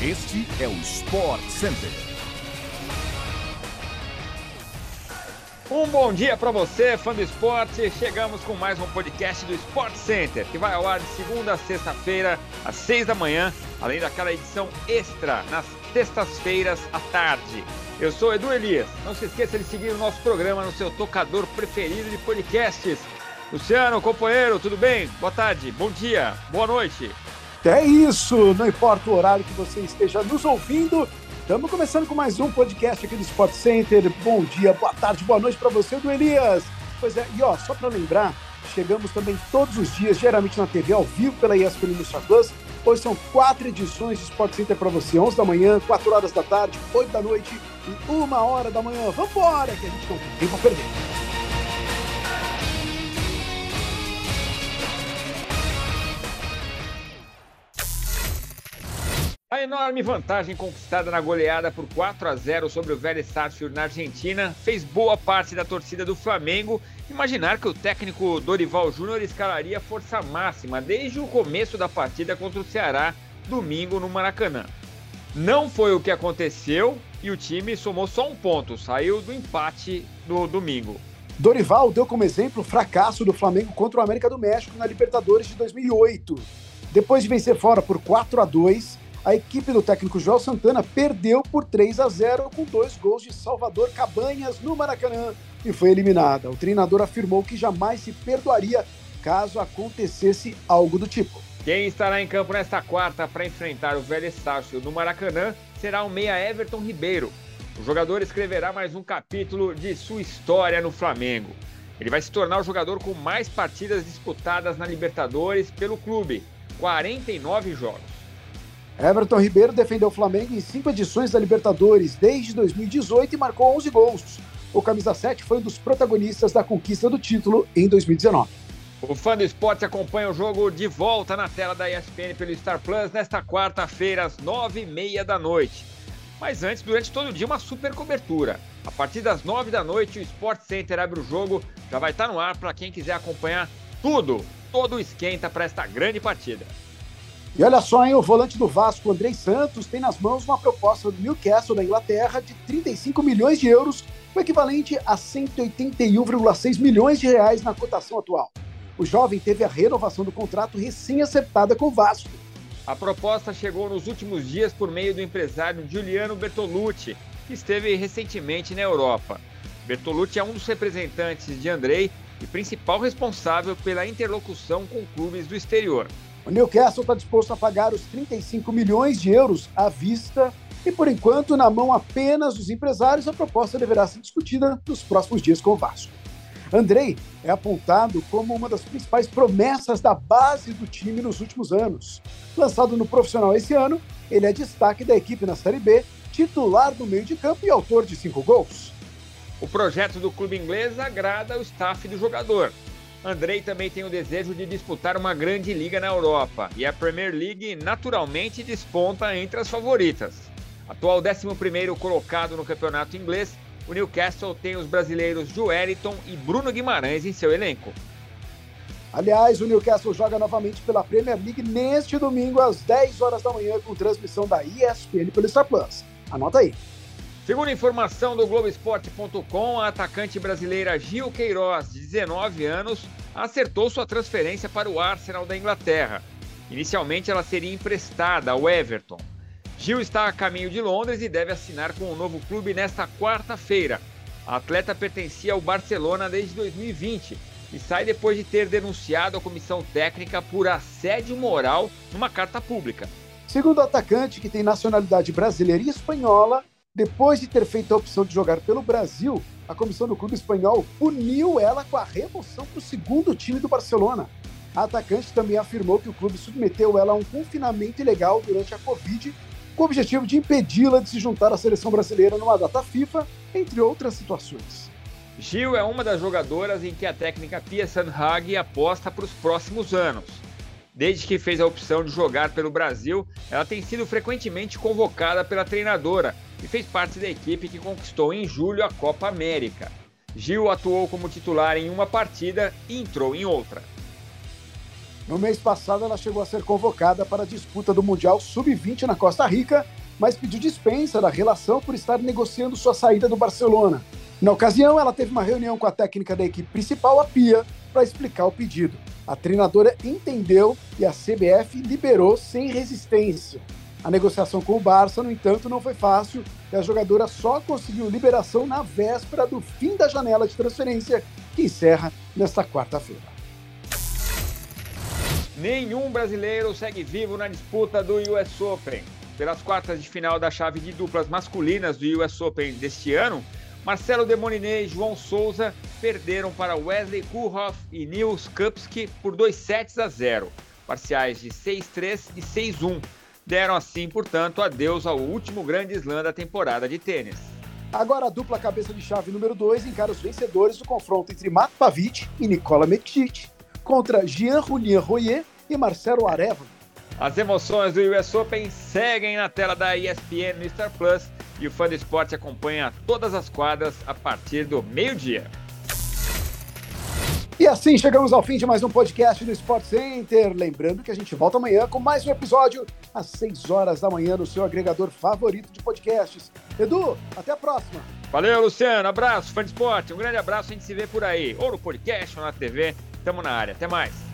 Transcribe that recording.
Este é o Sport Center. Um bom dia para você, fã do esporte. Chegamos com mais um podcast do Sport Center, que vai ao ar de segunda a sexta-feira, às seis da manhã, além daquela edição extra nas sextas-feiras à tarde. Eu sou Edu Elias. Não se esqueça de seguir o nosso programa no seu tocador preferido de podcasts. Luciano, companheiro, tudo bem? Boa tarde, bom dia, boa noite. É isso, não importa o horário que você esteja nos ouvindo. Estamos começando com mais um podcast aqui do Sport Center. Bom dia, boa tarde, boa noite para você, do Elias. Pois é, e ó, só para lembrar, chegamos também todos os dias, geralmente na TV ao vivo pela ESPN no Plus. Hoje são quatro edições de Sport Center para você, 11 da manhã, 4 horas da tarde, 8 da noite e 1 hora da manhã. Vambora, que a gente não tem tempo a perder. A enorme vantagem conquistada na goleada por 4 a 0 sobre o Vélez Sarsfield na Argentina fez boa parte da torcida do Flamengo imaginar que o técnico Dorival Júnior escalaria força máxima desde o começo da partida contra o Ceará, domingo no Maracanã. Não foi o que aconteceu e o time somou só um ponto, saiu do empate no domingo. Dorival deu como exemplo o fracasso do Flamengo contra o América do México na Libertadores de 2008. Depois de vencer fora por 4 a 2, a equipe do técnico Joel Santana perdeu por 3 a 0 com dois gols de Salvador Cabanhas no Maracanã e foi eliminada. O treinador afirmou que jamais se perdoaria caso acontecesse algo do tipo. Quem estará em campo nesta quarta para enfrentar o Vélez Sarsfield no Maracanã será o meia Everton Ribeiro. O jogador escreverá mais um capítulo de sua história no Flamengo. Ele vai se tornar o jogador com mais partidas disputadas na Libertadores pelo clube, 49 jogos. Everton Ribeiro defendeu o Flamengo em cinco edições da Libertadores desde 2018 e marcou 11 gols. O camisa 7 foi um dos protagonistas da conquista do título em 2019. O fã do esporte acompanha o jogo de volta na tela da ESPN pelo Star Plus nesta quarta-feira, às nove e meia da noite. Mas antes, durante todo o dia, uma super cobertura. A partir das nove da noite, o Sport Center abre o jogo, já vai estar no ar para quem quiser acompanhar tudo, todo o esquenta para esta grande partida. E olha só, hein, o volante do Vasco, Andrei Santos, tem nas mãos uma proposta do Newcastle da Inglaterra de 35 milhões de euros, o equivalente a 181,6 milhões de reais na cotação atual. O jovem teve a renovação do contrato recém-acertada com o Vasco. A proposta chegou nos últimos dias por meio do empresário Giuliano Bertolucci, que esteve recentemente na Europa. Bertolucci é um dos representantes de Andrei e principal responsável pela interlocução com clubes do exterior. O Newcastle está disposto a pagar os 35 milhões de euros à vista e, por enquanto, na mão apenas dos empresários, a proposta deverá ser discutida nos próximos dias com o Vasco. Andrei é apontado como uma das principais promessas da base do time nos últimos anos. Lançado no profissional esse ano, ele é destaque da equipe na Série B, titular do meio de campo e autor de cinco gols. O projeto do clube inglês agrada o staff do jogador. Andrei também tem o desejo de disputar uma grande liga na Europa e a Premier League naturalmente desponta entre as favoritas. Atual 11º colocado no campeonato inglês, o Newcastle tem os brasileiros Joeliton e Bruno Guimarães em seu elenco. Aliás, o Newcastle joga novamente pela Premier League neste domingo às 10 horas da manhã com transmissão da ESPN pelo Star Plus. Anota aí. Segundo informação do Globoesporte.com, a atacante brasileira Gil Queiroz, de 19 anos, acertou sua transferência para o Arsenal da Inglaterra. Inicialmente, ela seria emprestada ao Everton. Gil está a caminho de Londres e deve assinar com o novo clube nesta quarta-feira. A atleta pertencia ao Barcelona desde 2020 e sai depois de ter denunciado a comissão técnica por assédio moral numa carta pública. Segundo o atacante, que tem nacionalidade brasileira e espanhola, depois de ter feito a opção de jogar pelo Brasil, a comissão do clube espanhol puniu ela com a remoção para o segundo time do Barcelona. A atacante também afirmou que o clube submeteu ela a um confinamento ilegal durante a Covid, com o objetivo de impedi-la de se juntar à seleção brasileira numa data FIFA, entre outras situações. Gil é uma das jogadoras em que a técnica Pia Sanhag aposta para os próximos anos. Desde que fez a opção de jogar pelo Brasil, ela tem sido frequentemente convocada pela treinadora e fez parte da equipe que conquistou em julho a Copa América. Gil atuou como titular em uma partida e entrou em outra. No mês passado, ela chegou a ser convocada para a disputa do Mundial Sub-20 na Costa Rica, mas pediu dispensa da relação por estar negociando sua saída do Barcelona. Na ocasião, ela teve uma reunião com a técnica da equipe principal, a Pia, para explicar o pedido. A treinadora entendeu e a CBF liberou sem resistência. A negociação com o Barça, no entanto, não foi fácil e a jogadora só conseguiu liberação na véspera do fim da janela de transferência, que encerra nesta quarta-feira. Nenhum brasileiro segue vivo na disputa do US Open. Pelas quartas de final da chave de duplas masculinas do US Open deste ano, Marcelo Demoliné e João Souza perderam para Wesley Kuhoff e Nils Kupski por 2 sets a 0, parciais de 6-3 e 6-1. Deram assim, portanto, adeus ao último grande slam da temporada de tênis. Agora a dupla cabeça de chave número 2 encara os vencedores do confronto entre Matt Pavic e Nicola Mektic contra Jean-Julien Royer e Marcelo Areva. As emoções do US Open seguem na tela da ESPN no Star Plus e o fã do esporte acompanha todas as quadras a partir do meio-dia. E assim chegamos ao fim de mais um podcast do Sport Center. Lembrando que a gente volta amanhã com mais um episódio às 6 horas da manhã no seu agregador favorito de podcasts. Edu, até a próxima. Valeu, Luciano. Abraço, fã de esporte. Um grande abraço. A gente se vê por aí, ou no podcast ou na TV. Tamo na área. Até mais.